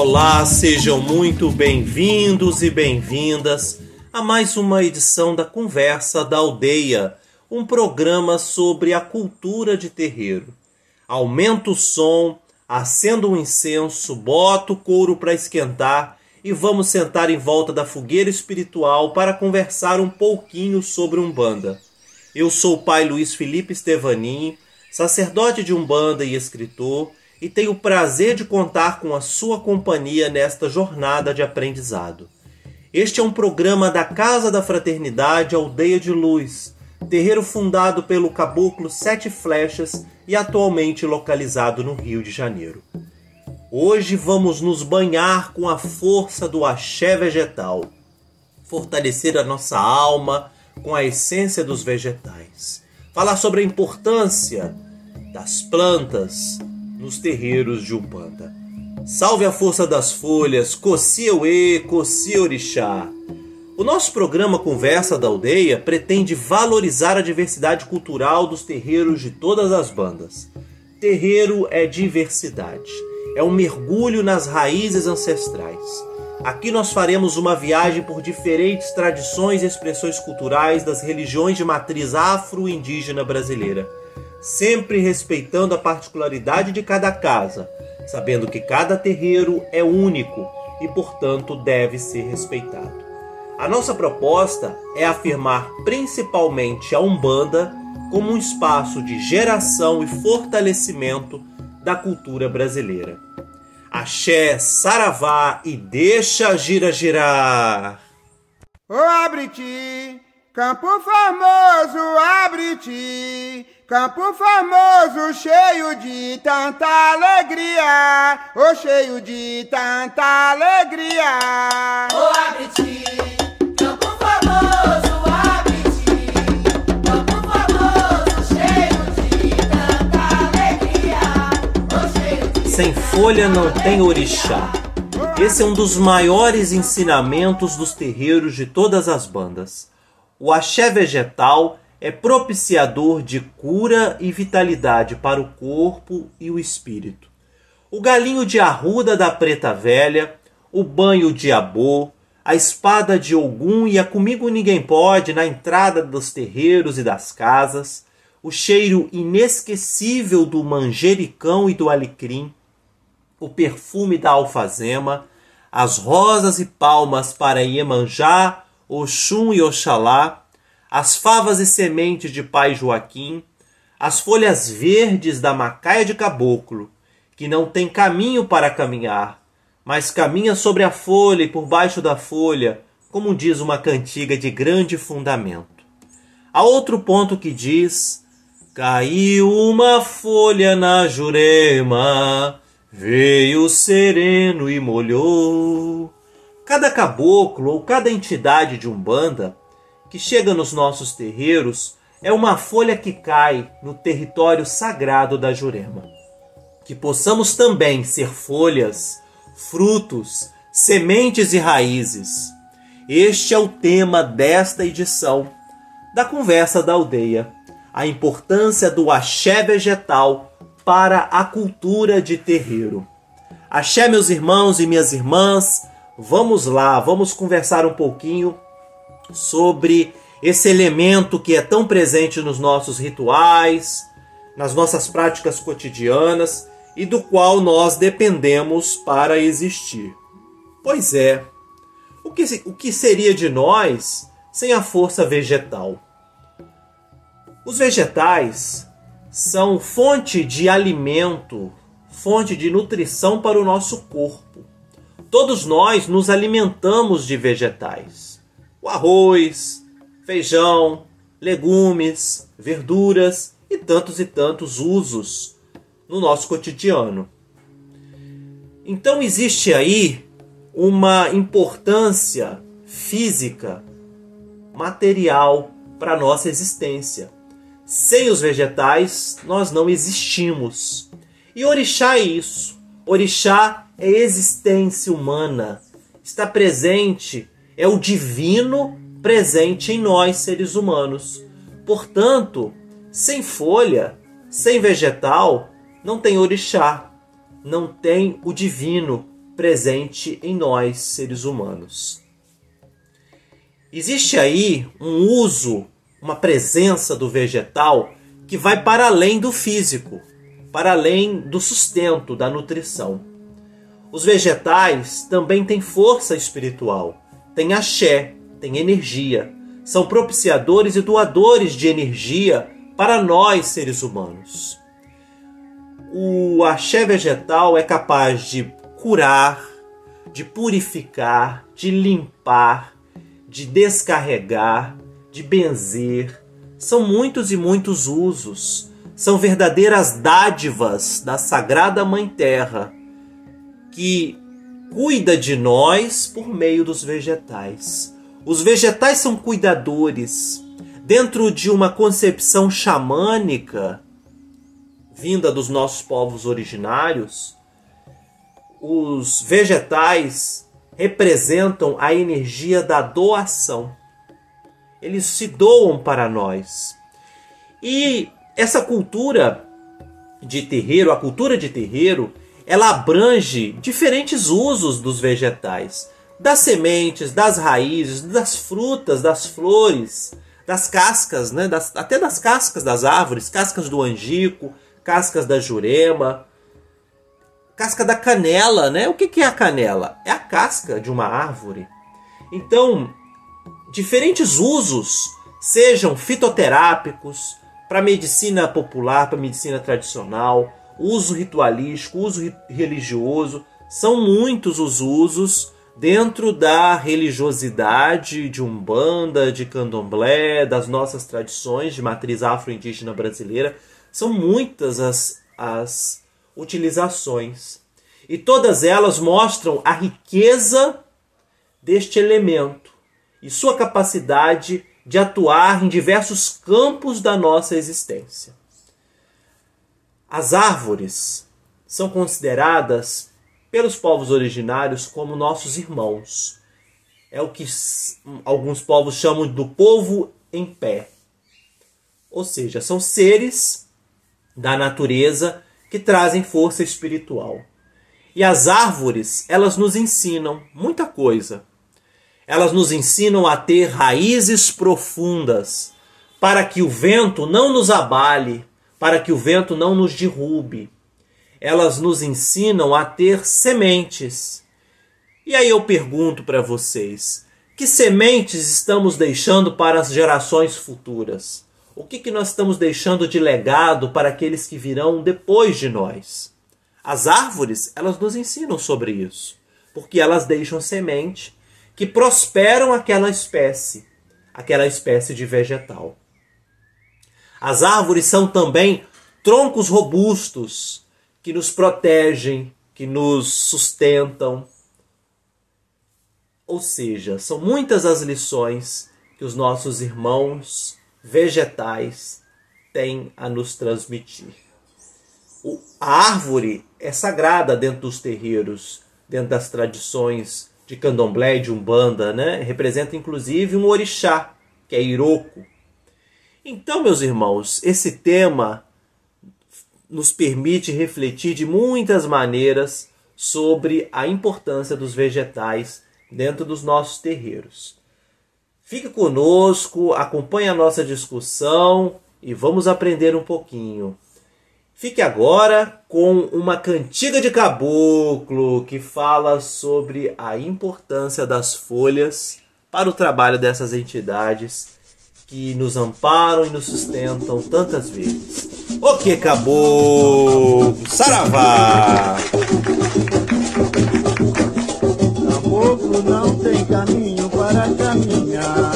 Olá, sejam muito bem-vindos e bem-vindas a mais uma edição da Conversa da Aldeia, um programa sobre a cultura de terreiro. Aumenta o som, acenda um incenso, bota o couro para esquentar e vamos sentar em volta da fogueira espiritual para conversar um pouquinho sobre Umbanda. Eu sou o pai Luiz Felipe Stevanin, sacerdote de Umbanda e escritor, e tenho o prazer de contar com a sua companhia nesta jornada de aprendizado. Este é um programa da Casa da Fraternidade Aldeia de Luz, terreiro fundado pelo caboclo Sete Flechas e atualmente localizado no Rio de Janeiro. Hoje vamos nos banhar com a força do axé vegetal, fortalecer a nossa alma com a essência dos vegetais, falar sobre a importância das plantas nos terreiros de Umbanda. Salve a força das folhas, Coci Eue, Coci Orixá. O nosso programa Conversa da Aldeia pretende valorizar a diversidade cultural dos terreiros de todas as bandas. Terreiro é diversidade, é um mergulho nas raízes ancestrais. Aqui nós faremos uma viagem por diferentes tradições e expressões culturais das religiões de matriz afro-indígena brasileira, sempre respeitando a particularidade de cada casa, sabendo que cada terreiro é único e, portanto, deve ser respeitado. A nossa proposta é afirmar principalmente a Umbanda como um espaço de geração e fortalecimento da cultura brasileira. Axé, saravá e deixa gira girar. Ô abre-te, campo famoso, abre-te, campo famoso cheio de tanta alegria, ô cheio de tanta alegria. Ô abre-te, campo famoso, abre-te, campo famoso cheio de tanta alegria, ô cheio de Sem folha não tem orixá. Esse é um dos maiores ensinamentos dos terreiros de todas as bandas. O axé vegetal é propiciador de cura e vitalidade para o corpo e o espírito. O galinho de arruda da preta velha, o banho de abô, a espada de Ogum e a Comigo Ninguém Pode na entrada dos terreiros e das casas, o cheiro inesquecível do manjericão e do alecrim, o perfume da alfazema, as rosas e palmas para Iemanjá, Oxum e Oxalá, as favas e sementes de Pai Joaquim, as folhas verdes da macaia de caboclo, que não tem caminho para caminhar, mas caminha sobre a folha e por baixo da folha, como diz uma cantiga de grande fundamento. Há outro ponto que diz: Caiu uma folha na jurema, veio sereno e molhou. Cada caboclo ou cada entidade de umbanda que chega nos nossos terreiros é uma folha que cai no território sagrado da Jurema. Que possamos também ser folhas, frutos, sementes e raízes. Este é o tema desta edição da Conversa da Aldeia: a importância do axé vegetal para a cultura de terreiro. Axé, meus irmãos e minhas irmãs, vamos lá, vamos conversar um pouquinho sobre esse elemento que é tão presente nos nossos rituais, nas nossas práticas cotidianas e do qual nós dependemos para existir. Pois é, o que, o que seria de nós sem a força vegetal? Os vegetais são fonte de alimento, fonte de nutrição para o nosso corpo. Todos nós nos alimentamos de vegetais. O arroz, feijão, legumes, verduras e tantos e tantos usos no nosso cotidiano. Então existe aí uma importância física, material para nossa existência. Sem os vegetais, nós não existimos. E orixá é isso. Orixá é existência humana. Está presente, é o divino presente em nós, seres humanos. Portanto, sem folha, sem vegetal, não tem orixá, não tem o divino, presente em nós, seres humanos. Existe aí um uso, uma presença do vegetal que vai para além do físico, para além do sustento, da nutrição. Os vegetais também têm força espiritual, têm axé, têm energia, são propiciadores e doadores de energia para nós seres humanos. O axé vegetal é capaz de curar, de purificar, de limpar, de descarregar, de benzer. São muitos e muitos usos. São verdadeiras dádivas da Sagrada Mãe Terra que cuida de nós por meio dos vegetais. Os vegetais são cuidadores. Dentro de uma concepção xamânica vinda dos nossos povos originários, os vegetais representam a energia da doação. Eles se doam para nós. E essa cultura de terreiro, a cultura de terreiro, ela abrange diferentes usos dos vegetais, das sementes, das raízes, das frutas, das flores, das cascas, né, das, até das cascas das árvores, cascas do angico, cascas da jurema, casca da canela, né? O que, que é a canela? É a casca de uma árvore. Então, diferentes usos, sejam fitoterápicos, para medicina popular, para medicina tradicional, uso ritualístico, uso religioso, são muitos os usos dentro da religiosidade de Umbanda, de Candomblé, das nossas tradições de matriz afro-indígena brasileira. São muitas as, as utilizações. E todas elas mostram a riqueza deste elemento e sua capacidade de atuar em diversos campos da nossa existência. As árvores são consideradas pelos povos originários como nossos irmãos. É o que alguns povos chamam do povo em pé. Ou seja, são seres da natureza que trazem força espiritual. E as árvores, elas nos ensinam muita coisa. Elas nos ensinam a ter raízes profundas, para que o vento não nos abale, para que o vento não nos derrube. Elas nos ensinam a ter sementes. E aí eu pergunto para vocês: que sementes estamos deixando para as gerações futuras? O que, que nós estamos deixando de legado para aqueles que virão depois de nós? As árvores, elas nos ensinam sobre isso, porque elas deixam semente que prosperam aquela espécie, aquela espécie de vegetal. As árvores são também troncos robustos que nos protegem, que nos sustentam. Ou seja, são muitas as lições que os nossos irmãos vegetais têm a nos transmitir. A árvore é sagrada dentro dos terreiros, dentro das tradições de candomblé e de umbanda, né? representa inclusive um orixá, que é Iroko, então, meus irmãos, esse tema nos permite refletir de muitas maneiras sobre a importância dos vegetais dentro dos nossos terreiros. Fique conosco, acompanhe a nossa discussão e vamos aprender um pouquinho. Fique agora com uma cantiga de caboclo que fala sobre a importância das folhas para o trabalho dessas entidades que nos amparam e nos sustentam tantas vezes. O que acabou? Saravá! Caboclo não tem caminho para caminhar.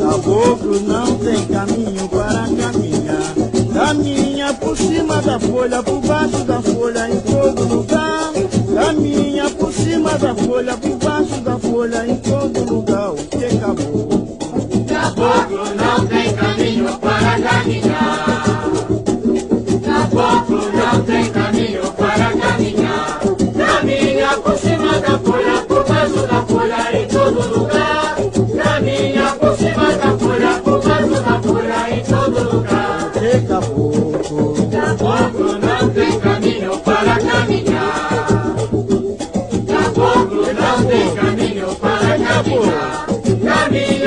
Caboclo não tem caminho para caminhar. Caminha por cima da folha, por baixo da folha, em todo lugar. Caminha por cima da folha, por baixo da folha, em todo lugar. Caboclo não tem caminho para caminhar. Caboclo não tem caminho para caminhar. Caminha por cima da folha, por baixo da folha, em todo lugar. Caminha por cima da folha, por baixo da folha, em todo lugar. E caboclo. Caboclo não tem caminho para caminhar. Caboclo não tem caminho para caminhar. Caminha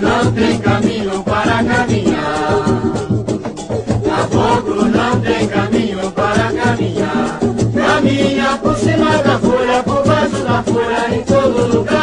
não tem caminho para caminhar. Caboclo não tem caminho para caminhar. Caminha por cima da folha, por baixo da folha, em todo lugar.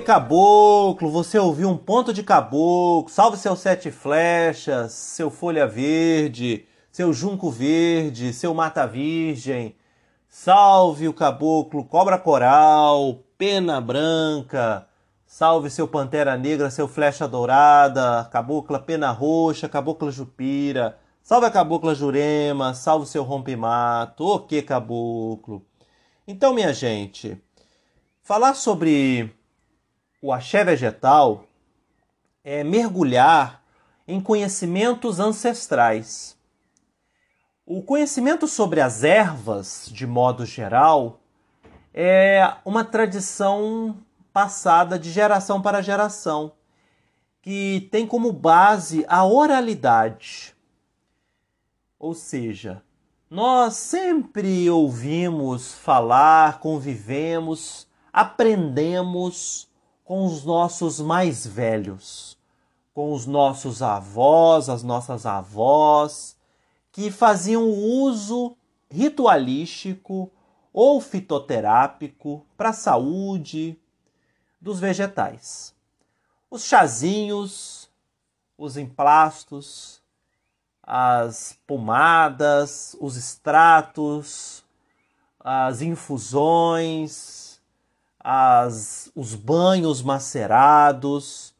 Caboclo? Você ouviu um ponto de caboclo? Salve seus sete flechas, seu folha verde, seu junco verde, seu mata virgem. Salve o caboclo cobra coral, pena branca. Salve seu pantera negra, seu flecha dourada, cabocla pena roxa, cabocla jupira. Salve a cabocla jurema, salve seu rompe-mato. O que caboclo? Então, minha gente, falar sobre o axé vegetal é mergulhar em conhecimentos ancestrais. O conhecimento sobre as ervas, de modo geral, é uma tradição passada de geração para geração, que tem como base a oralidade. Ou seja, nós sempre ouvimos falar, convivemos, aprendemos com os nossos mais velhos, com os nossos avós, as nossas avós, que faziam uso ritualístico ou fitoterápico para a saúde dos vegetais. Os chazinhos, os emplastos, as pomadas, os extratos, as infusões, as, os banhos macerados,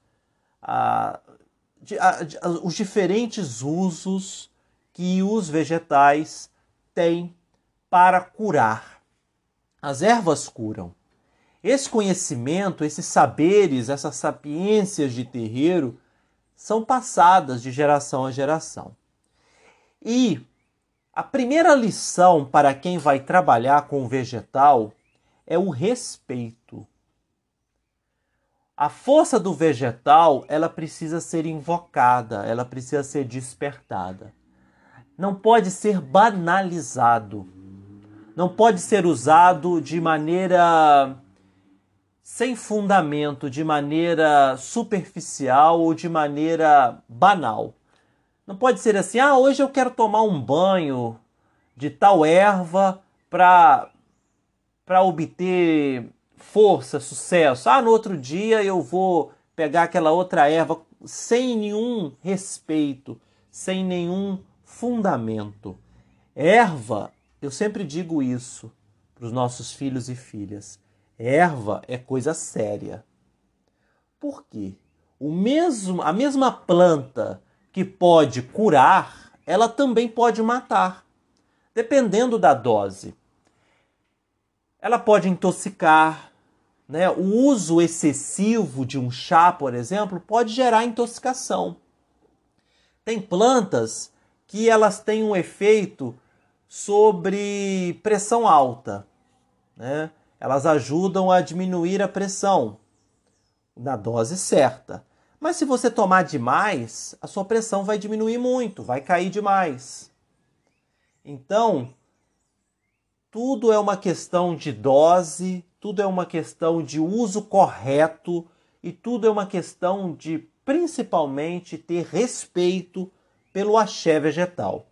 a- a- a- os diferentes usos que os vegetais têm para curar. As ervas curam. Esse conhecimento, esses saberes, essas sapiências de terreiro são passadas de geração a geração. E a primeira lição para quem vai trabalhar com o vegetal é o respeito. A força do vegetal, ela precisa ser invocada, ela precisa ser despertada. Não pode ser banalizado. Não pode ser usado de maneira sem fundamento, de maneira superficial ou de maneira banal. Não pode ser assim, ah, hoje eu quero tomar um banho de tal erva para para obter força, sucesso. Ah, no outro dia eu vou pegar aquela outra erva sem nenhum respeito, sem nenhum fundamento. Erva, eu sempre digo isso para os nossos filhos e filhas. Erva é coisa séria. Por quê? O mesmo, a mesma planta que pode curar, ela também pode matar, dependendo da dose. Ela pode intoxicar, né? O uso excessivo de um chá, por exemplo, pode gerar intoxicação. Tem plantas que elas têm um efeito sobre pressão alta, né? Elas ajudam a diminuir a pressão na dose certa. Mas se você tomar demais, a sua pressão vai diminuir muito, vai cair demais. Então, tudo é uma questão de dose, tudo é uma questão de uso correto e tudo é uma questão de principalmente ter respeito pelo axé vegetal.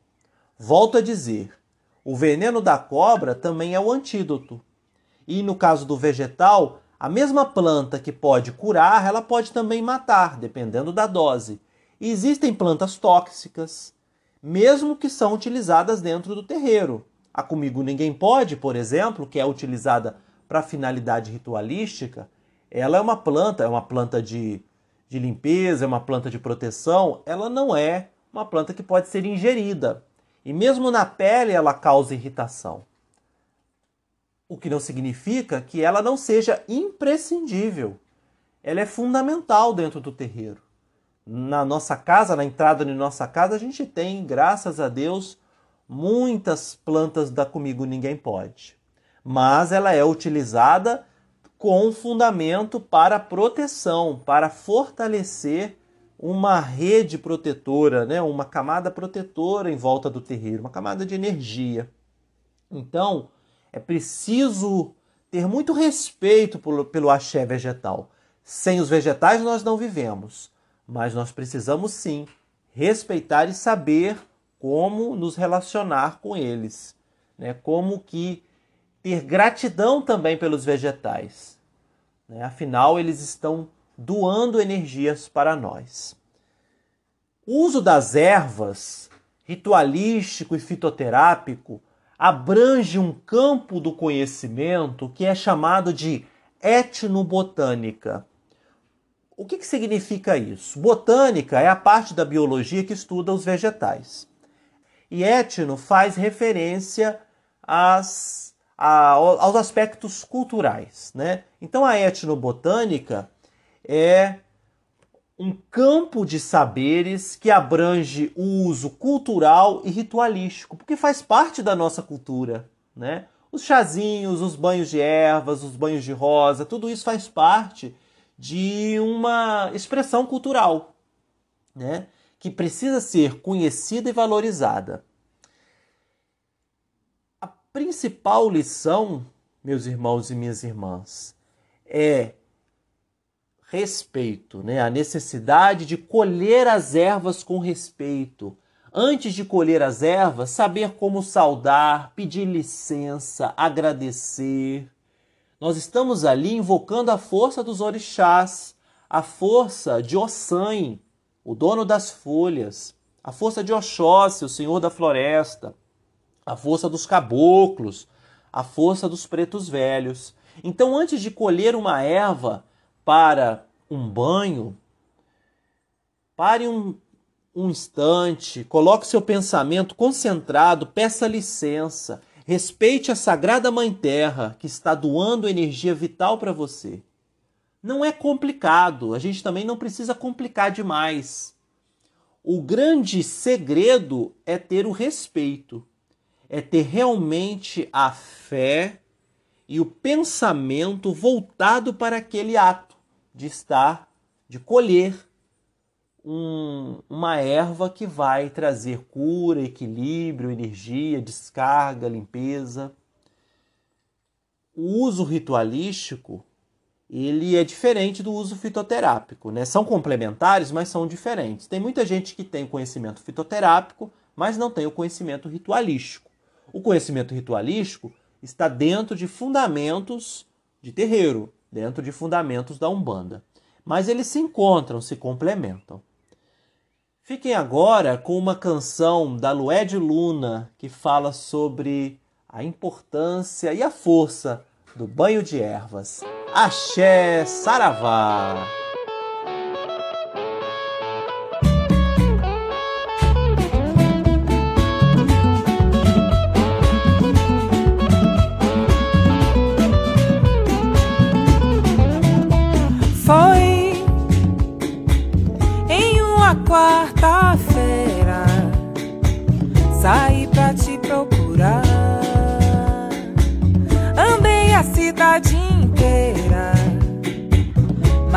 Volto a dizer, O veneno da cobra também é o antídoto. E no caso do vegetal, a mesma planta que pode curar, ela pode também matar, dependendo da dose. E existem plantas tóxicas, mesmo que são utilizadas dentro do terreiro. A Comigo Ninguém Pode, por exemplo, que é utilizada para finalidade ritualística, ela é uma planta, é uma planta de, de limpeza, é uma planta de proteção, ela não é uma planta que pode ser ingerida. E mesmo na pele ela causa irritação. O que não significa que ela não seja imprescindível. Ela é fundamental dentro do terreiro. Na nossa casa, na entrada de nossa casa, a gente tem, graças a Deus, muitas plantas da Comigo Ninguém Pode. Mas ela é utilizada com fundamento para proteção, para fortalecer uma rede protetora, né? uma camada protetora em volta do terreiro, uma camada de energia. Então, é preciso ter muito respeito pelo, pelo axé vegetal. Sem os vegetais nós não vivemos, mas nós precisamos sim respeitar e saber como nos relacionar com eles, né? como que ter gratidão também pelos vegetais. Né? Afinal, eles estão doando energias para nós. O uso das ervas, ritualístico e fitoterápico, abrange um campo do conhecimento que é chamado de etnobotânica. O que, que significa isso? Botânica é a parte da biologia que estuda os vegetais. E etno faz referência às, a, aos aspectos culturais. Né? Então a etnobotânica é um campo de saberes que abrange o uso cultural e ritualístico, porque faz parte da nossa cultura, né? Os chazinhos, os banhos de ervas, os banhos de rosa, tudo isso faz parte de uma expressão cultural, né? Que precisa ser conhecida e valorizada. A principal lição, meus irmãos e minhas irmãs, é respeito, né? A necessidade de colher as ervas com respeito. Antes de colher as ervas, saber como saudar, pedir licença, agradecer. Nós estamos ali invocando a força dos orixás, a força de Ossan, o dono das folhas, a força de Oxóssi, o senhor da floresta, a força dos caboclos, a força dos pretos velhos. Então, antes de colher uma erva, para um banho, pare um, um instante, coloque seu pensamento concentrado, peça licença, respeite a Sagrada Mãe Terra que está doando energia vital para você. Não é complicado, a gente também não precisa complicar demais. O grande segredo é ter o respeito, é ter realmente a fé e o pensamento voltado para aquele ato de estar, de colher um, uma erva que vai trazer cura, equilíbrio, energia, descarga, limpeza. O uso ritualístico ele é diferente do uso fitoterápico, né? São complementares, mas são diferentes. Tem muita gente que tem conhecimento fitoterápico, mas não tem o conhecimento ritualístico. O conhecimento ritualístico está dentro de fundamentos de terreiro, dentro de fundamentos da Umbanda. Mas eles se encontram, se complementam. Fiquem agora com uma canção da Lued Luna que fala sobre a importância e a força do banho de ervas. Axé Saravá!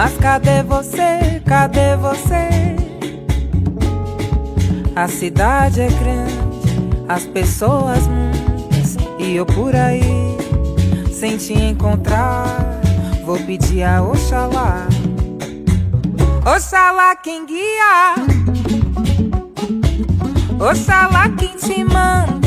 Mas cadê você? Cadê você? A cidade é grande, as pessoas muitas e eu por aí sem te encontrar. Vou pedir a Oxalá Oxalá quem guia, Oxalá quem te mandou.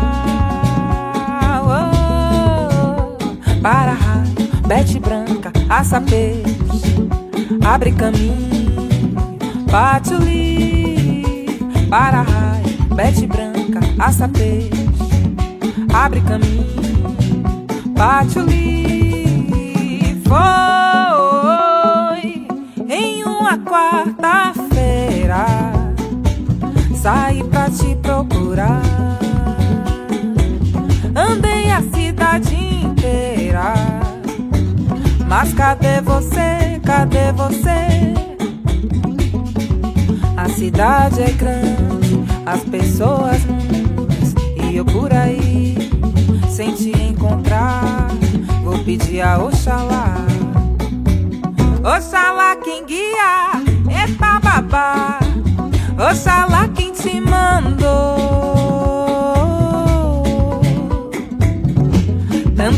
Para bete branca, aça peixe, abre caminho, bate li. Para raio, bete branca, aça peixe, abre caminho, bate li. Foi em uma quarta-feira, saí pra te procurar. Andei a cidade mas cadê você? Cadê você? A cidade é grande, as pessoas muitas, e eu por aí, sem te encontrar, vou pedir a Oxalá. Oxalá quem guia, eita babá. Oxalá quem te mandou.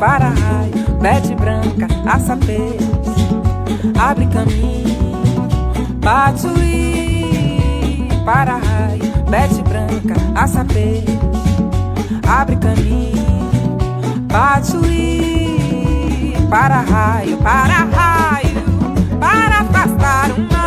Oh, para raio, bete branca, aça abre caminho, bate o i. Para raio, bete branca, aça abre caminho, bate o i. Para afastar o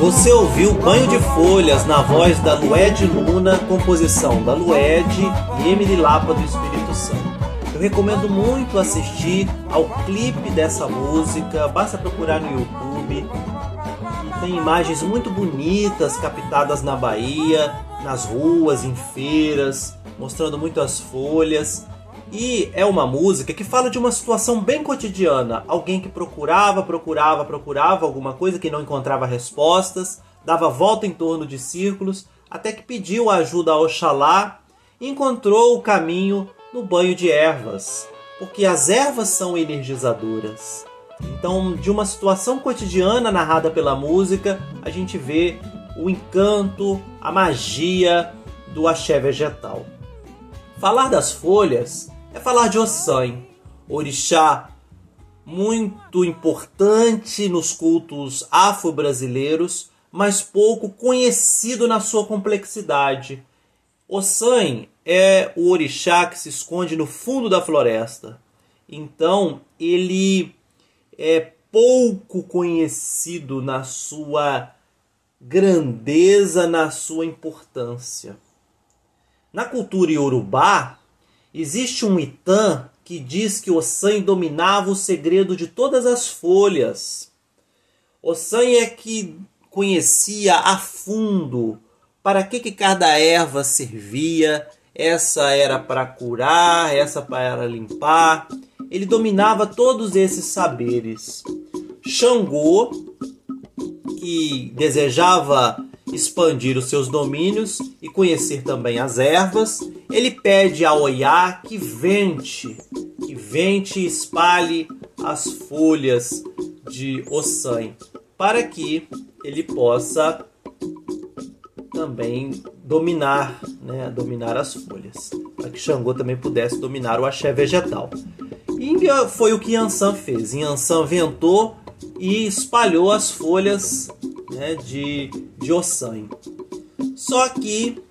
Você ouviu Banho de Folhas na voz da Lued Luna, composição da Lued e Emily Lapa do Espírito Santo. Eu recomendo muito assistir ao clipe dessa música, basta procurar no YouTube. Tem imagens muito bonitas captadas na Bahia, nas ruas, em feiras, mostrando muito as folhas. E é uma música que fala de uma situação bem cotidiana. Alguém que procurava, procurava, procurava alguma coisa que não encontrava respostas, dava volta em torno de círculos, até que pediu ajuda a Oxalá e encontrou o caminho no banho de ervas. Porque as ervas são energizadoras. Então, de uma situação cotidiana narrada pela música, a gente vê o encanto, a magia do axé vegetal. Falar das folhas é falar de Ossan, orixá muito importante nos cultos afro-brasileiros, mas pouco conhecido na sua complexidade. Ossan é o orixá que se esconde no fundo da floresta. Então, ele é pouco conhecido na sua grandeza, na sua importância. Na cultura iorubá, existe um Itã que diz que Ossan dominava o segredo de todas as folhas. Ossan é que conhecia a fundo para que, que cada erva servia. Essa era para curar, essa para limpar. Ele dominava todos esses saberes. Xangô, que desejava expandir os seus domínios e conhecer também as ervas, ele pede a Oiá que vente, que vente e espalhe as folhas de Ossan, para que ele possa também dominar, né, dominar as folhas, para que Xangô também pudesse dominar o axé vegetal. E foi o que Yansan fez. Yansan ventou e espalhou as folhas né, de, de Ossan. Só que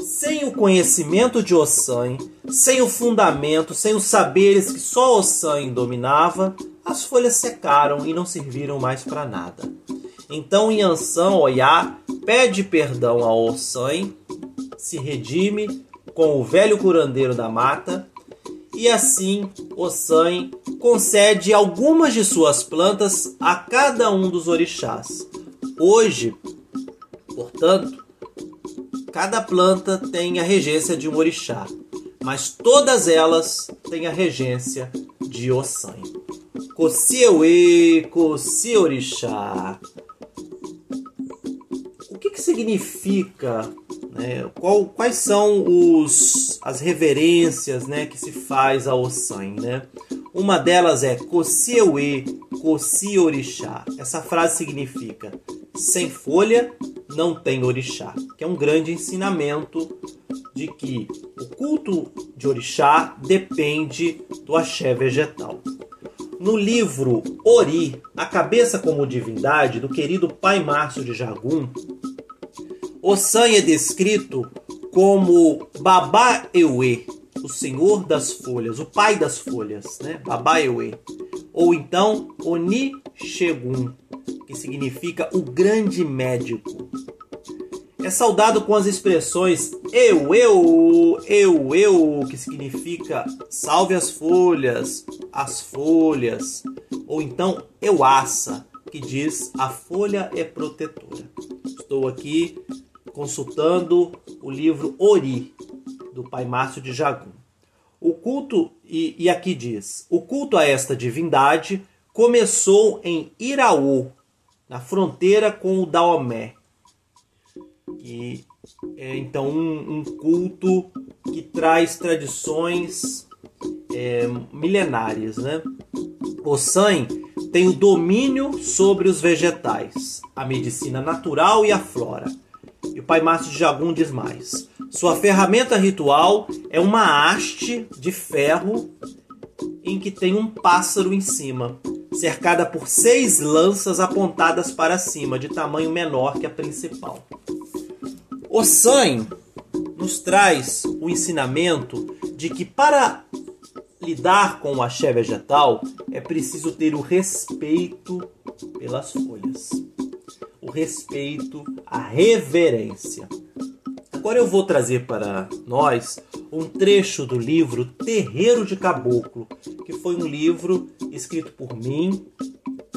sem o conhecimento de Ossan, sem o fundamento, sem os saberes que só Ossan dominava, as folhas secaram e não serviram mais para nada. Então Yansan Oyá pede perdão a Ossan, se redime com o velho curandeiro da mata e assim Ossan concede algumas de suas plantas a cada um dos orixás. Hoje, portanto, cada planta tem a regência de um orixá, mas todas elas têm a regência de Ossan. Kosieuê, Kosi orixá. O que, que significa né? Qual, quais são os, as reverências né, que se faz ao Ossan? Né? Uma delas é Kosieue, Kosi Orixá. Essa frase significa sem folha não tem orixá, que é um grande ensinamento de que o culto de orixá depende do axé vegetal. No livro Ori, a cabeça como divindade, do querido pai Márcio de Jagum, Ossan é descrito como Baba Ewe, o senhor das folhas, o pai das folhas, né? Baba Ewe. Ou então Oni Shegun, que significa o grande médico. É saudado com as expressões eu, eu, eu, eu, que significa salve as folhas, as folhas. Ou então euaça, que diz a folha é protetora. Estou aqui consultando o livro Ori, do pai Márcio de Jagum. O culto, e, e aqui diz: o culto a esta divindade começou em Iraú, na fronteira com o Daomé. E é então um, um culto que traz tradições é, milenárias. Né? O San tem o domínio sobre os vegetais, a medicina natural e a flora e o pai Márcio de Jagum diz mais. Sua ferramenta ritual é uma haste de ferro em que tem um pássaro em cima, cercada por seis lanças apontadas para cima, de tamanho menor que a principal. O San nos traz o ensinamento de que para lidar com o axé vegetal é preciso ter o respeito pelas folhas o respeito, a reverência. Agora eu vou trazer para nós um trecho do livro Terreiro de Caboclo, que foi um livro escrito por mim,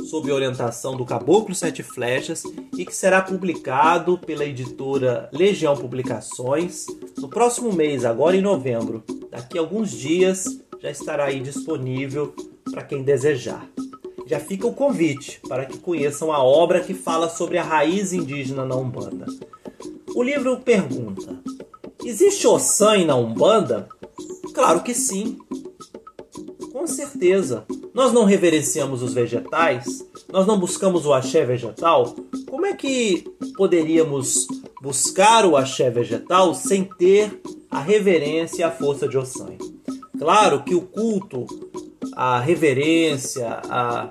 sob orientação do Caboclo Sete Flechas, e que será publicado pela editora Legião Publicações no próximo mês, agora em novembro. Daqui a alguns dias já estará aí disponível para quem desejar já fica o convite para que conheçam a obra que fala sobre a raiz indígena na Umbanda. O livro pergunta: existe Ossan na Umbanda? Claro que sim. Com certeza. Nós não reverenciamos os vegetais? Nós não buscamos o axé vegetal? Como é que poderíamos buscar o axé vegetal sem ter a reverência e a força de Ossan? Claro que o culto a reverência, a,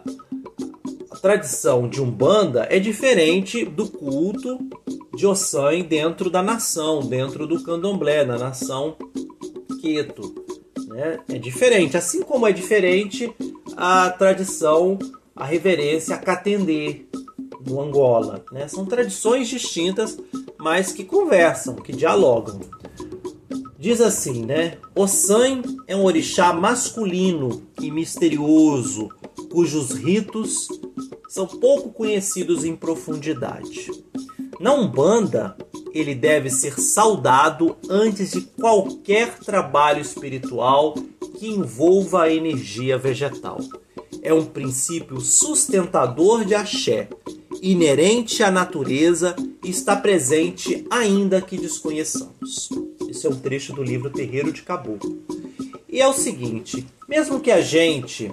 a tradição de Umbanda é diferente do culto de Ossan dentro da nação, dentro do candomblé, na nação Queto. Né? É diferente, assim como é diferente a tradição, a reverência a Katendê, no Angola. Né? São tradições distintas, mas que conversam, que dialogam. Diz assim, né? Ossan é um orixá masculino e misterioso, cujos ritos são pouco conhecidos em profundidade. Na Umbanda, ele deve ser saudado antes de qualquer trabalho espiritual que envolva a energia vegetal. É um princípio sustentador de axé, inerente à natureza e está presente ainda que desconheçamos. Esse é um trecho do livro Terreiro de Caboclo. E é o seguinte: mesmo que a gente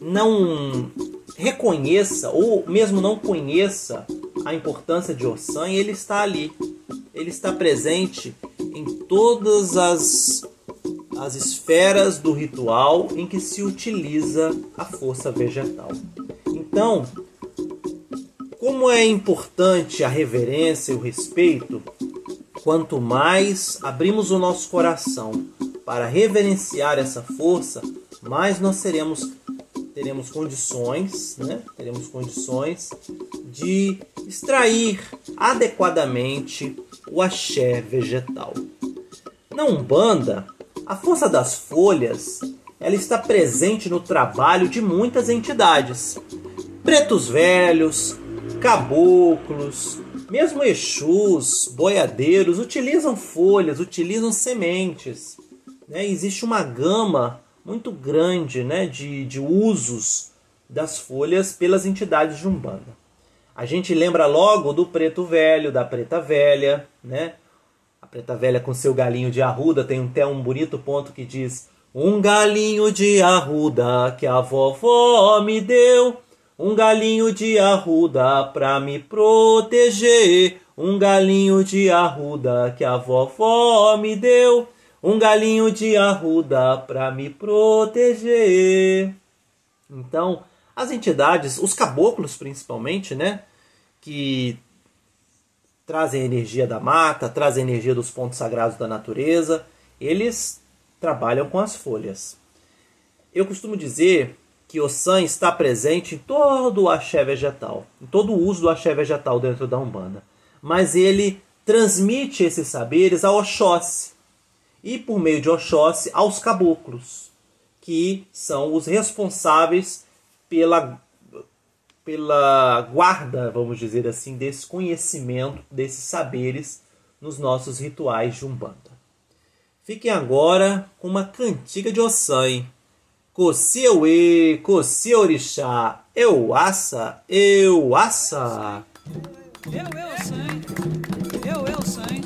não reconheça ou mesmo não conheça a importância de Ossan, ele está ali. ele está presente em todas as, as esferas do ritual em que se utiliza a força vegetal. Então, como é importante a reverência e o respeito, quanto mais abrimos o nosso coração para reverenciar essa força, mais nós seremos teremos condições, né? Teremos condições de extrair adequadamente o axé vegetal. Na Umbanda, a força das folhas ela está presente no trabalho de muitas entidades. Pretos velhos, caboclos, mesmo exus, boiadeiros utilizam folhas, utilizam sementes. Né? Existe uma gama muito grande né, de, de usos das folhas pelas entidades de Umbanda. A gente lembra logo do preto velho, da preta velha, né? A preta velha com seu galinho de arruda tem até um bonito ponto que diz: Um galinho de arruda que a vovó me deu, um galinho de arruda pra me proteger, um galinho de arruda que a vovó me deu um galinho de arruda para me proteger. Então, as entidades, os caboclos principalmente, né, que trazem a energia da mata, trazem a energia dos pontos sagrados da natureza, eles trabalham com as folhas. Eu costumo dizer que o san está presente em todo o axé vegetal, em todo o uso do axé vegetal dentro da Umbanda. Mas ele transmite esses saberes ao Oxóssi, e por meio de Oxóssi aos caboclos, que são os responsáveis pela, pela guarda, vamos dizer assim, desse conhecimento, desses saberes nos nossos rituais de Umbanda. Fiquem agora com uma cantiga de Ossan. Coci Eue, Coci Orixá, eu aça, eu aça. Eu, eu, sei. Eu, eu, sei.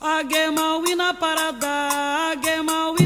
Aguema, na parada, aguema, na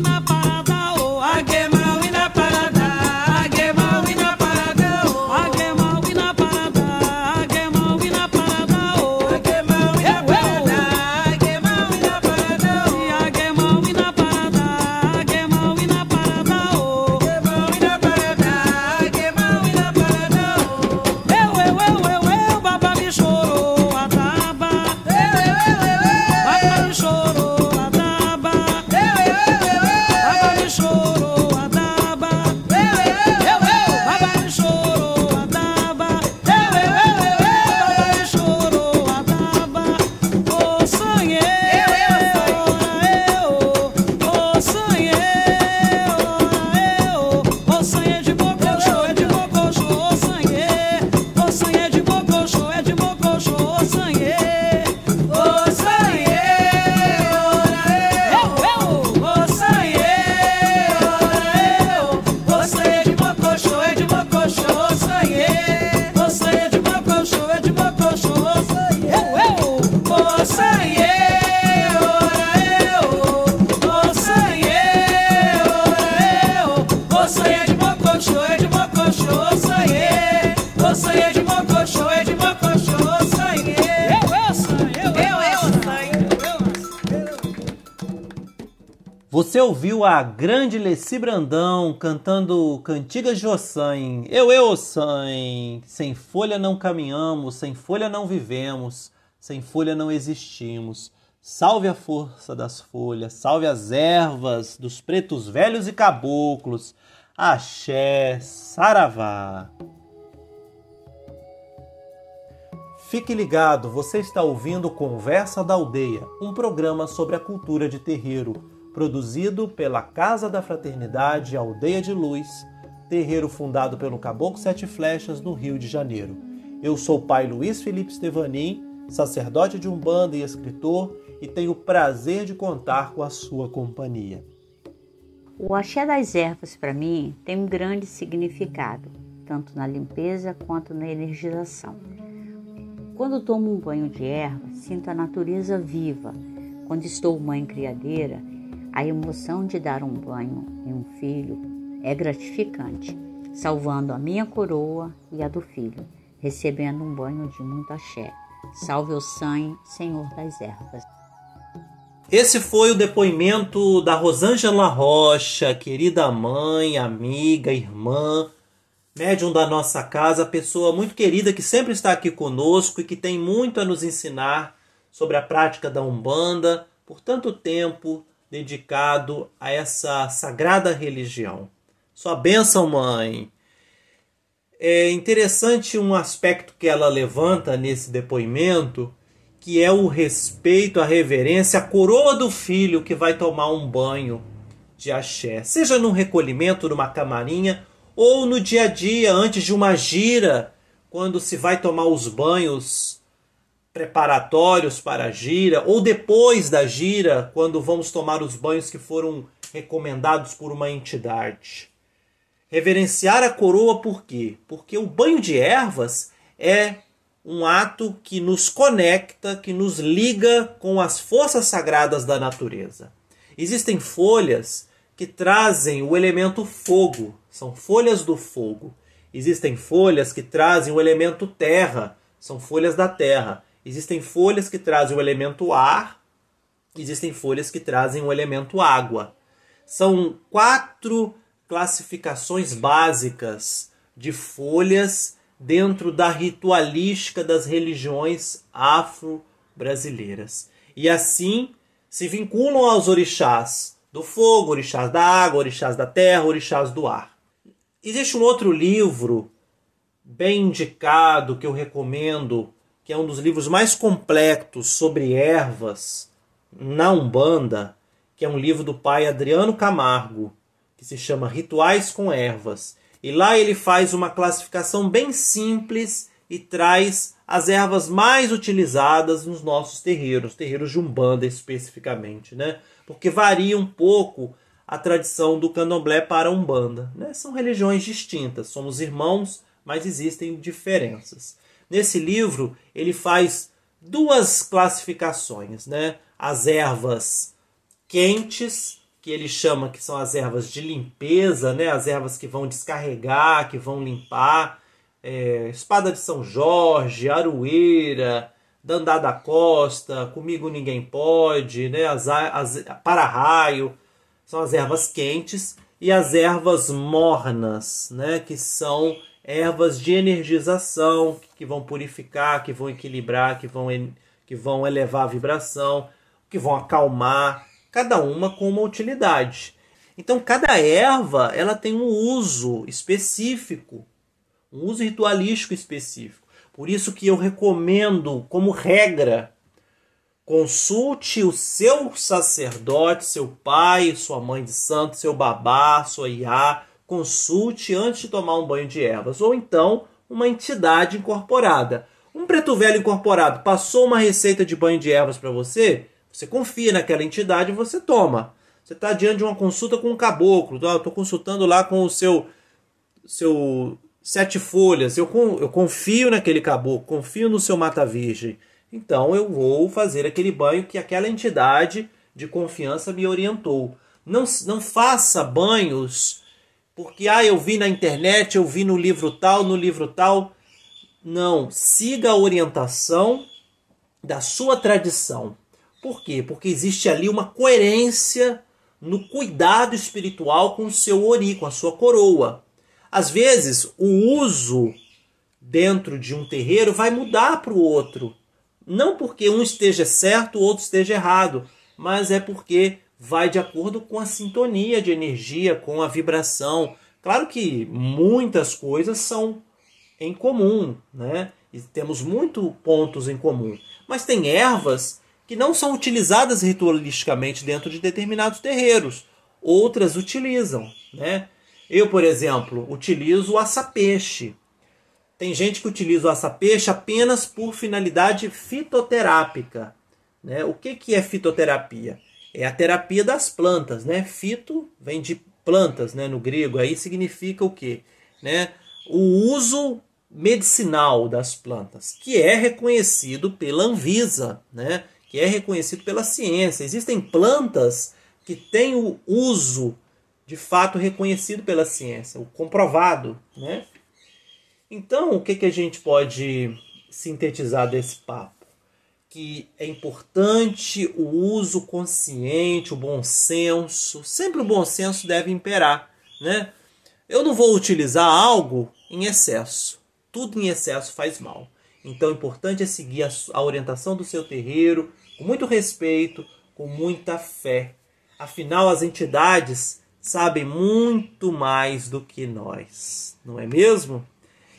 Você ouviu a grande Leci Brandão cantando Cantigas de Ossan. Eu, eu, Ossan. Sem folha não caminhamos, sem folha não vivemos, sem folha não existimos. Salve a força das folhas, salve as ervas dos pretos velhos e caboclos. Axé, saravá. Fique ligado, você está ouvindo Conversa da Aldeia, um programa sobre a cultura de terreiro produzido pela Casa da Fraternidade Aldeia de Luz, terreiro fundado pelo Caboclo Sete Flechas, no Rio de Janeiro. Eu sou o pai Luiz Felipe Stevanin, sacerdote de Umbanda e escritor, e tenho o prazer de contar com a sua companhia. O axé das ervas, para mim, tem um grande significado, tanto na limpeza quanto na energização. Quando tomo um banho de erva, sinto a natureza viva. Quando estou mãe criadeira, a emoção de dar um banho em um filho é gratificante. salvando a minha coroa e a do filho, recebendo um banho de muito axé. Salve o sangue, Senhor das ervas. Esse foi o depoimento da Rosângela Rocha, querida mãe, amiga, irmã, médium da nossa casa, pessoa muito querida que sempre está aqui conosco e que tem muito a nos ensinar sobre a prática da Umbanda por tanto tempo dedicado a essa sagrada religião. Sua bênção, mãe. É interessante um aspecto que ela levanta nesse depoimento, que é o respeito, a reverência, a coroa do filho que vai tomar um banho de axé, seja num recolhimento, numa camarinha, ou no dia a dia, antes de uma gira, quando se vai tomar os banhos preparatórios para a gira, ou depois da gira, quando vamos tomar os banhos que foram recomendados por uma entidade. Reverenciar a coroa por quê? Porque o banho de ervas é um ato que nos conecta, que nos liga com as forças sagradas da natureza. Existem folhas que trazem o elemento fogo, são folhas do fogo. Existem folhas que trazem o elemento terra, são folhas da terra. Existem folhas que trazem o elemento ar, existem folhas que trazem o elemento água. São quatro classificações básicas de folhas dentro da ritualística das religiões afro-brasileiras. E assim se vinculam aos orixás do fogo, orixás da água, orixás da terra, orixás do ar. Existe um outro livro bem indicado que eu recomendo que é um dos livros mais completos sobre ervas na Umbanda, que é um livro do pai Adriano Camargo, que se chama Rituais com Ervas. E lá ele faz uma classificação bem simples e traz as ervas mais utilizadas nos nossos terreiros, terreiros de Umbanda especificamente, né? Porque varia um pouco a tradição do candomblé para a Umbanda. Né? São religiões distintas, somos irmãos, mas existem diferenças. Nesse livro, ele faz duas classificações, né? As ervas quentes, que ele chama que são as ervas de limpeza, né? As ervas que vão descarregar, que vão limpar. É, espada de São Jorge, aroeira, Dandá da Costa, Comigo Ninguém Pode, né? As, as para-raio, são as ervas quentes e as ervas mornas, né? Que são ervas de energização que vão purificar, que vão equilibrar, que vão, que vão elevar a vibração, que vão acalmar, cada uma com uma utilidade. Então cada erva ela tem um uso específico, um uso ritualístico específico. Por isso que eu recomendo como regra consulte o seu sacerdote, seu pai, sua mãe de santo, seu babá, sua iá, consulte antes de tomar um banho de ervas, ou então uma entidade incorporada. Um preto velho incorporado passou uma receita de banho de ervas para você, você confia naquela entidade e você toma. Você está diante de uma consulta com um caboclo, estou consultando lá com o seu, seu sete folhas, eu, eu confio naquele caboclo, confio no seu mata virgem. Então eu vou fazer aquele banho que aquela entidade de confiança me orientou. Não, não faça banhos porque ah, eu vi na internet, eu vi no livro tal, no livro tal. Não, siga a orientação da sua tradição. Por quê? Porque existe ali uma coerência no cuidado espiritual com o seu ori, com a sua coroa. Às vezes, o uso dentro de um terreiro vai mudar para o outro. Não porque um esteja certo, o outro esteja errado, mas é porque vai de acordo com a sintonia de energia, com a vibração. Claro que muitas coisas são em comum, né? E temos muitos pontos em comum. Mas tem ervas que não são utilizadas ritualisticamente dentro de determinados terreiros. Outras utilizam, né? Eu, por exemplo, utilizo o açapeixe. Tem gente que utiliza o açapeixe apenas por finalidade fitoterápica. Né? O que, que é fitoterapia? É a terapia das plantas, né? Fito vem de plantas, né, no grego, aí significa o quê? Né? O uso medicinal das plantas, que é reconhecido pela Anvisa, né? Que é reconhecido pela ciência. Existem plantas que têm o uso de fato reconhecido pela ciência, o comprovado, né? Então, o que, que a gente pode sintetizar desse papo? Que é importante o uso consciente, o bom senso. Sempre o bom senso deve imperar, né? Eu não vou utilizar algo em excesso. Tudo em excesso faz mal. Então, o importante é seguir a orientação do seu terreiro com muito respeito, com muita fé. Afinal, as entidades sabem muito mais do que nós, não é mesmo?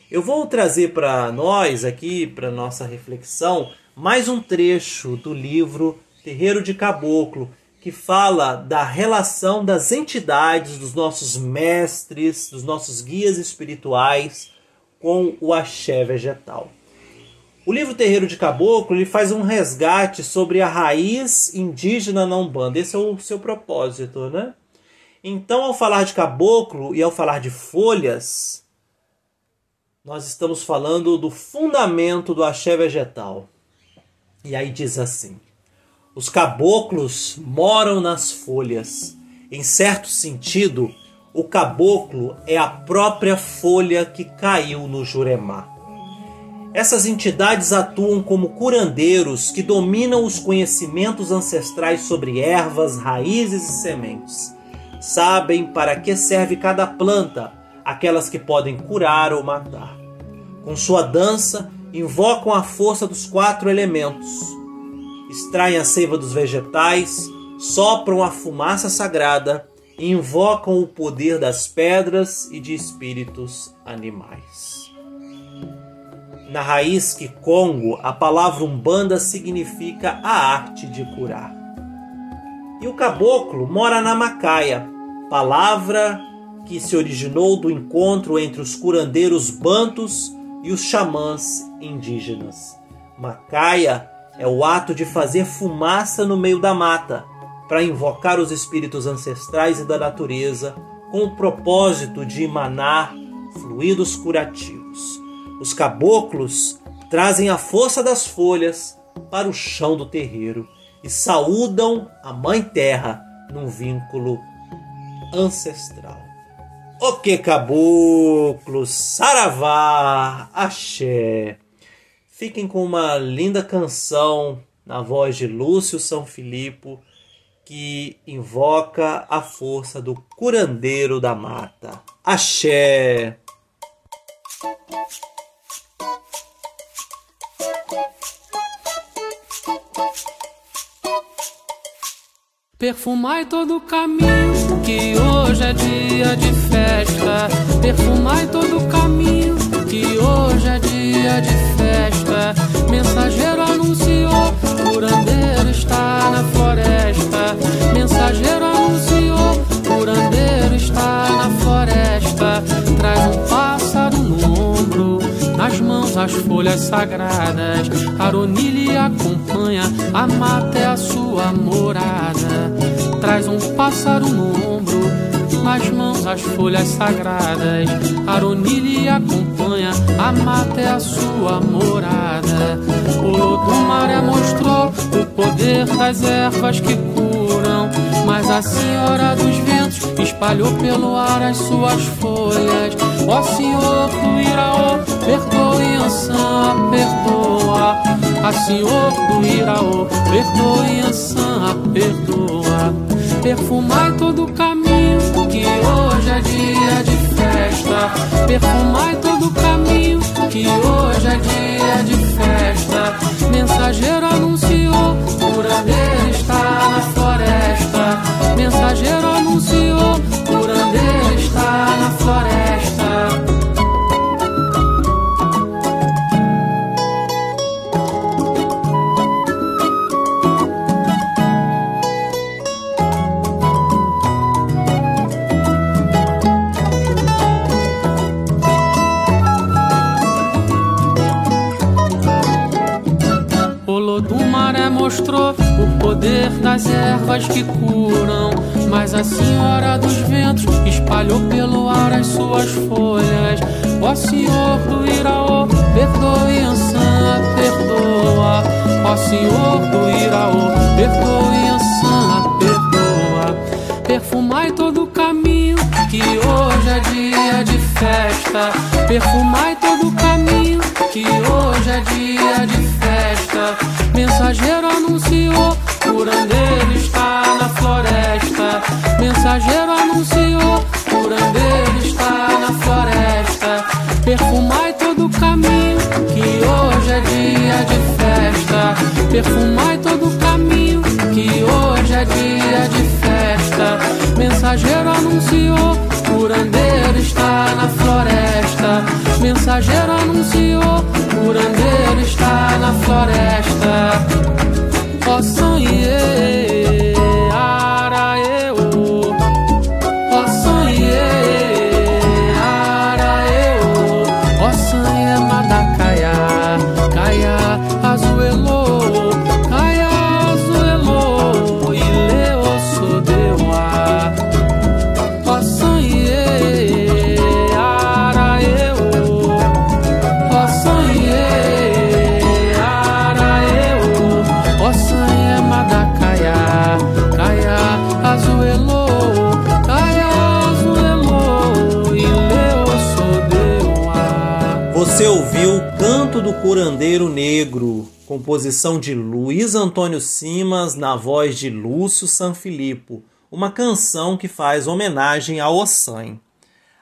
Eu vou trazer para nós aqui, para nossa reflexão, mais um trecho do livro Terreiro de Caboclo, que fala da relação das entidades, dos nossos mestres, dos nossos guias espirituais com o axé vegetal. O livro Terreiro de Caboclo ele faz um resgate sobre a raiz indígena na Umbanda. Esse é o seu propósito, né? Então, ao falar de caboclo e ao falar de folhas, nós estamos falando do fundamento do axé vegetal. E aí diz assim: os caboclos moram nas folhas. Em certo sentido, o caboclo é a própria folha que caiu no Juremá. Essas entidades atuam como curandeiros que dominam os conhecimentos ancestrais sobre ervas, raízes e sementes. Sabem para que serve cada planta aquelas que podem curar ou matar. Com sua dança, invocam a força dos quatro elementos, extraem a seiva dos vegetais, sopram a fumaça sagrada e invocam o poder das pedras e de espíritos animais. Na raiz Kikongo, a palavra Umbanda significa a arte de curar. E o caboclo mora na Macaia, palavra que se originou do encontro entre os curandeiros bantos e os xamãs indígenas. Macaia é o ato de fazer fumaça no meio da mata para invocar os espíritos ancestrais e da natureza com o propósito de emanar fluidos curativos. Os caboclos trazem a força das folhas para o chão do terreiro e saúdam a Mãe Terra num vínculo ancestral. O que caboclo, saravá, axé. Fiquem com uma linda canção na voz de Lúcio São Filipe que invoca a força do curandeiro da mata. Axé. Perfumai todo o caminho, que hoje é dia de festa. Perfumai todo o caminho, que hoje é dia de festa. Mensageiro anunciou, curandeiro está na floresta. Mensageiro as folhas sagradas. Aronile acompanha, a mata é a sua morada. Traz um pássaro no ombro, nas mãos as folhas sagradas. Aronile acompanha, a mata é a sua morada. O Lodumaré mostrou o poder das ervas que curam, mas a Senhora dos Ventos espalhou pelo ar as suas folhas. Ó Senhor do Iraô, perdoe Ansã, perdoa. A Senhor Iraô, perdoe Ansã, perdoa. Perfumai todo o caminho, que hoje é dia de festa. Perfumai todo o caminho, que hoje é dia de festa. Mensageiro anunciou, curandeiro está na floresta. Mensageiro anunciou, curandeiro está na floresta. A Senhora dos Ventos espalhou pelo ar as suas folhas. Ó Senhor do Iraô, perdoe Ansã, perdoa. Ó Senhor do Iraô, perdoe Ansã, perdoa. Perfumai todo o caminho floresta. Perfumai todo o caminho, que hoje é dia de festa. Mensageiro anunciou, Mensageiro anunciou, curandeiro está na floresta. Perfumai todo o caminho, que hoje é dia de festa. Perfumai todo o caminho, que hoje é dia de festa. Mensageiro anunciou, curandeiro está na floresta. Mensageiro anunciou, curandeiro está na floresta. Curandeiro Negro, composição de Luiz Antônio Simas na voz de Lúcio Sanfilippo, uma canção que faz homenagem ao Ossan.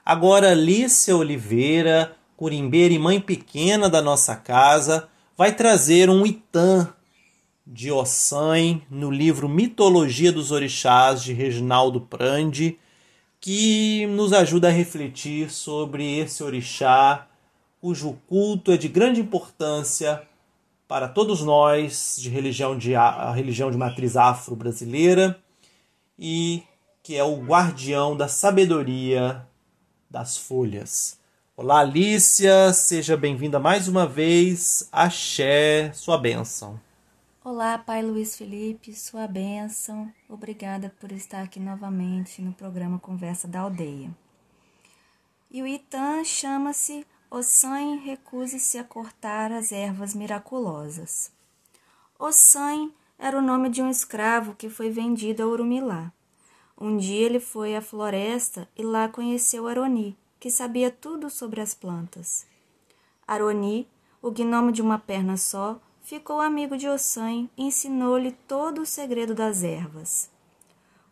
Agora Lícia Oliveira, curimbeira e mãe pequena da nossa casa, vai trazer um Itã de Ossan no livro Mitologia dos Orixás de Reginaldo Prandi, que nos ajuda a refletir sobre esse orixá cujo culto é de grande importância para todos nós de religião de a religião de matriz afro-brasileira e que é o guardião da sabedoria das folhas. Olá, Alicia, seja bem-vinda mais uma vez. Axé, sua bênção. Olá, Pai Luiz Felipe, sua bênção. Obrigada por estar aqui novamente no programa Conversa da Aldeia. E o Itã chama-se Ossan recuse-se a cortar as ervas miraculosas. Ossan era o nome de um escravo que foi vendido a Urumilá. Um dia ele foi à floresta e lá conheceu Aroni, que sabia tudo sobre as plantas. Aroni, o gnomo de uma perna só, ficou amigo de Ossan e ensinou-lhe todo o segredo das ervas.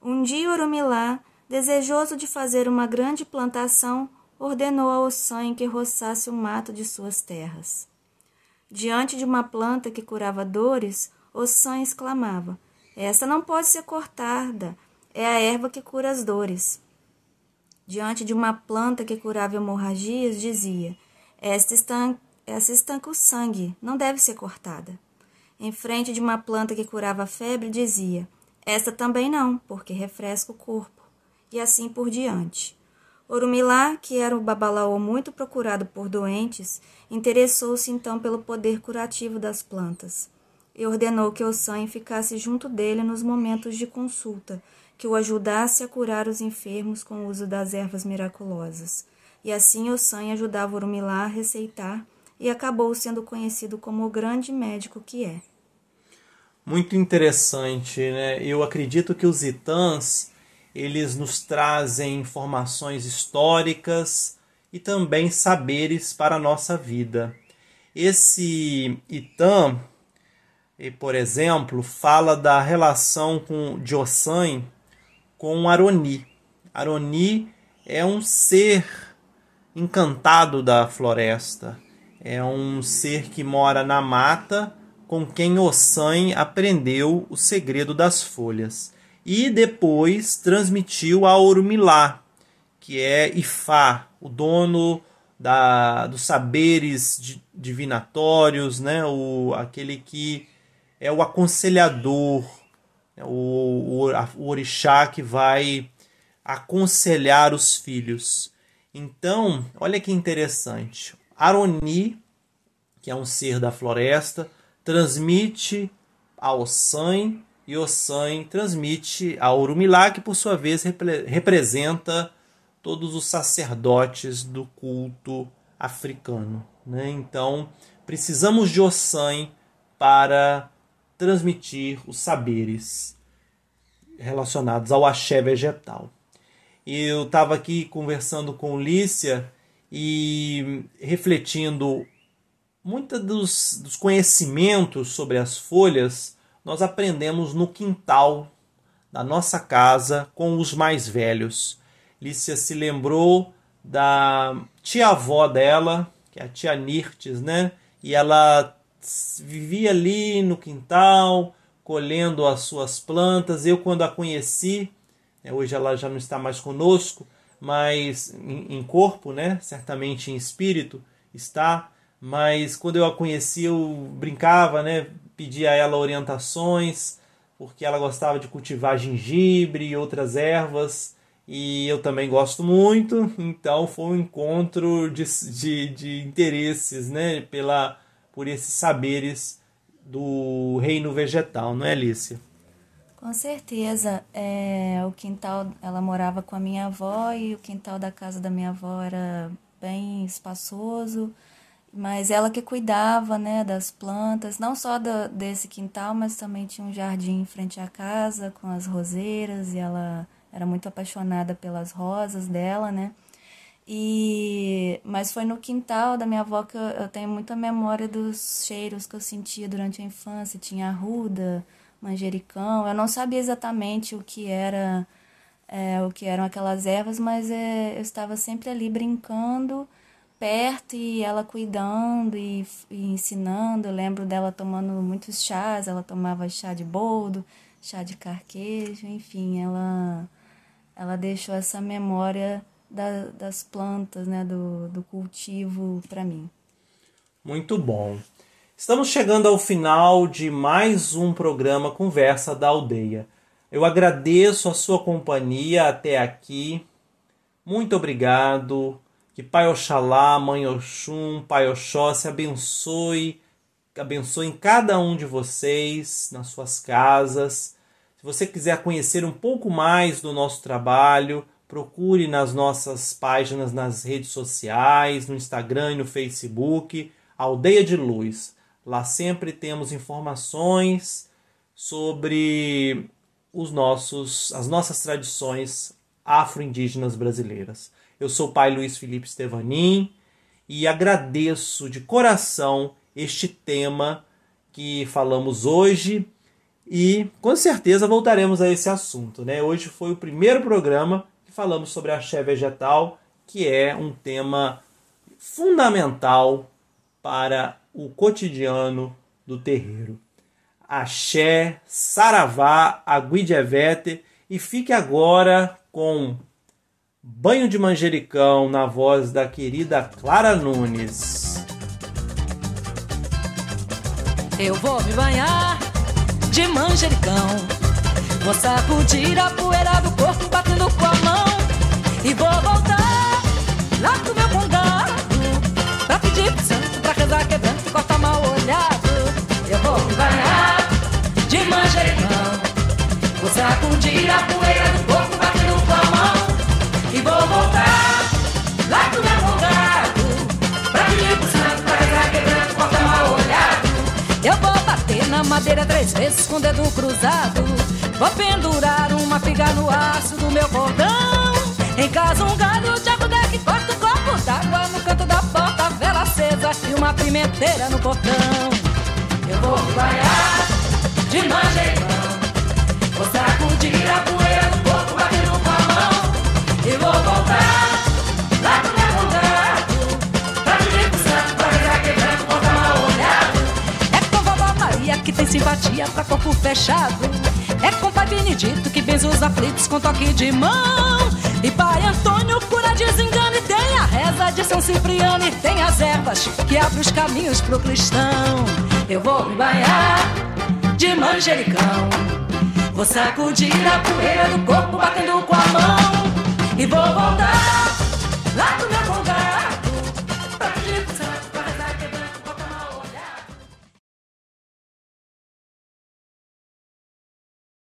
Um dia Urumilá, desejoso de fazer uma grande plantação, ordenou a Ossan que roçasse o mato de suas terras. Diante de uma planta que curava dores, Ossan exclamava: Esta não pode ser cortada, é a erva que cura as dores. Diante de uma planta que curava hemorragias, dizia: Esta estanca, essa estanca o sangue, não deve ser cortada. Em frente de uma planta que curava febre, dizia: Esta também não, porque refresca o corpo. E assim por diante. Orumilá, que era o babalaô muito procurado por doentes, interessou-se então pelo poder curativo das plantas e ordenou que Ossan ficasse junto dele nos momentos de consulta, que o ajudasse a curar os enfermos com o uso das ervas miraculosas. E assim Ossan ajudava Orumilá a receitar e acabou sendo conhecido como o grande médico que é. Muito interessante, né? Eu acredito que os itãs eles nos trazem informações históricas e também saberes para a nossa vida. Esse Itã, por exemplo, fala da relação com, de Ossan com Aroni. Aroni é um ser encantado da floresta, é um ser que mora na mata com quem Ossan aprendeu o segredo das folhas e depois transmitiu a Orumilá, que é Ifá, o dono da, dos saberes divinatórios, né? o, aquele que é o aconselhador, né? o, o, orixá que vai aconselhar os filhos. Então, olha que interessante. Aroni, que é um ser da floresta, transmite ao Ossan Ossan transmite a Urumilá, que por sua vez repre representa todos os sacerdotes do culto africano. Né? Então, precisamos de Ossan para transmitir os saberes relacionados ao axé vegetal. Eu estava aqui conversando com Lícia e refletindo muitos dos conhecimentos sobre as folhas nós aprendemos no quintal da nossa casa com os mais velhos. Lícia se lembrou da tia-avó dela, que é a tia Nirtes, né? E ela vivia ali no quintal, colhendo as suas plantas. Eu, quando a conheci, né, hoje ela já não está mais conosco, mas em, corpo, né? Certamente em espírito está. Mas quando eu a conheci, eu brincava, né? Pedia a ela orientações, porque ela gostava de cultivar gengibre e outras ervas e eu também gosto muito, então foi um encontro de, de, de interesses, né, pela, por esses saberes do reino vegetal, não é, Alicia? Com certeza. É, o quintal, ela morava com a minha avó e o quintal da casa da minha avó era bem espaçoso, mas ela que cuidava né, das plantas, não só do, desse quintal, mas também tinha um jardim em frente à casa com as roseiras e ela era muito apaixonada pelas rosas dela, né? E mas foi no quintal da minha avó que eu, eu tenho muita memória dos cheiros que eu sentia durante a infância, tinha arruda, manjericão. Eu não sabia exatamente o que era é, o que eram aquelas ervas, mas é, eu estava sempre ali brincando perto e ela cuidando e, e, ensinando. Eu lembro dela tomando muitos chás, ela tomava chá de boldo, chá de carquejo, enfim, ela ela deixou essa memória da, das plantas, né, do, do cultivo para mim. Muito bom. Estamos chegando ao final de mais um programa Conversa da Aldeia. Eu agradeço a sua companhia até aqui. Muito obrigado. Que Pai Oxalá, Mãe Oxum, Pai Oxóssi abençoe, abençoe cada um de vocês nas suas casas se você quiser conhecer um pouco mais do nosso trabalho, procure nas nossas páginas nas redes sociais, no Instagram e no Facebook, Aldeia de Luz. Lá sempre temos informações sobre os nossos, as nossas tradições afro-indígenas brasileiras. Eu sou o pai Luiz Felipe Stevanin e agradeço de coração este tema que falamos hoje e com certeza voltaremos a esse assunto. Né? Hoje foi o primeiro programa que falamos sobre axé vegetal, que é um tema fundamental para o cotidiano do terreiro. Axé, Saravá, Aguidevete e fique agora com Banho de Manjericão na voz da querida Clara Nunes. Eu vou me banhar de manjericão. Vou sacudir a poeira do corpo batendo com a mão. E vou voltar lá pro meu condado pra pedir pro santo, pra rezar quebrando e cortar mal olhado. Eu vou me banhar de manjericão. Vou sacudir a poeira do corpo Vou voltar lá pro meu condado pra pedir pro santo, pra rezar quebrando cortar mal olhado. Eu vou na madeira três vezes com o dedo cruzado. Vou pendurar uma figa no aço do meu cordão. Em casa um galho de agudé que corta o copo d'água no canto da porta, vela acesa e uma pimenteira no portão. Eu vou banhar de manjericão, vou sacudir a poeira simpatia pra corpo fechado. É com pai Benedito que benze os aflitos com toque de mão. E pai Antônio cura desengano e tem a reza de São Cipriano e tem as ervas que abrem os caminhos pro cristão. Eu vou me banhar de manjericão. Vou sacudir a poeira do corpo e vou voltar lá pro meu lugar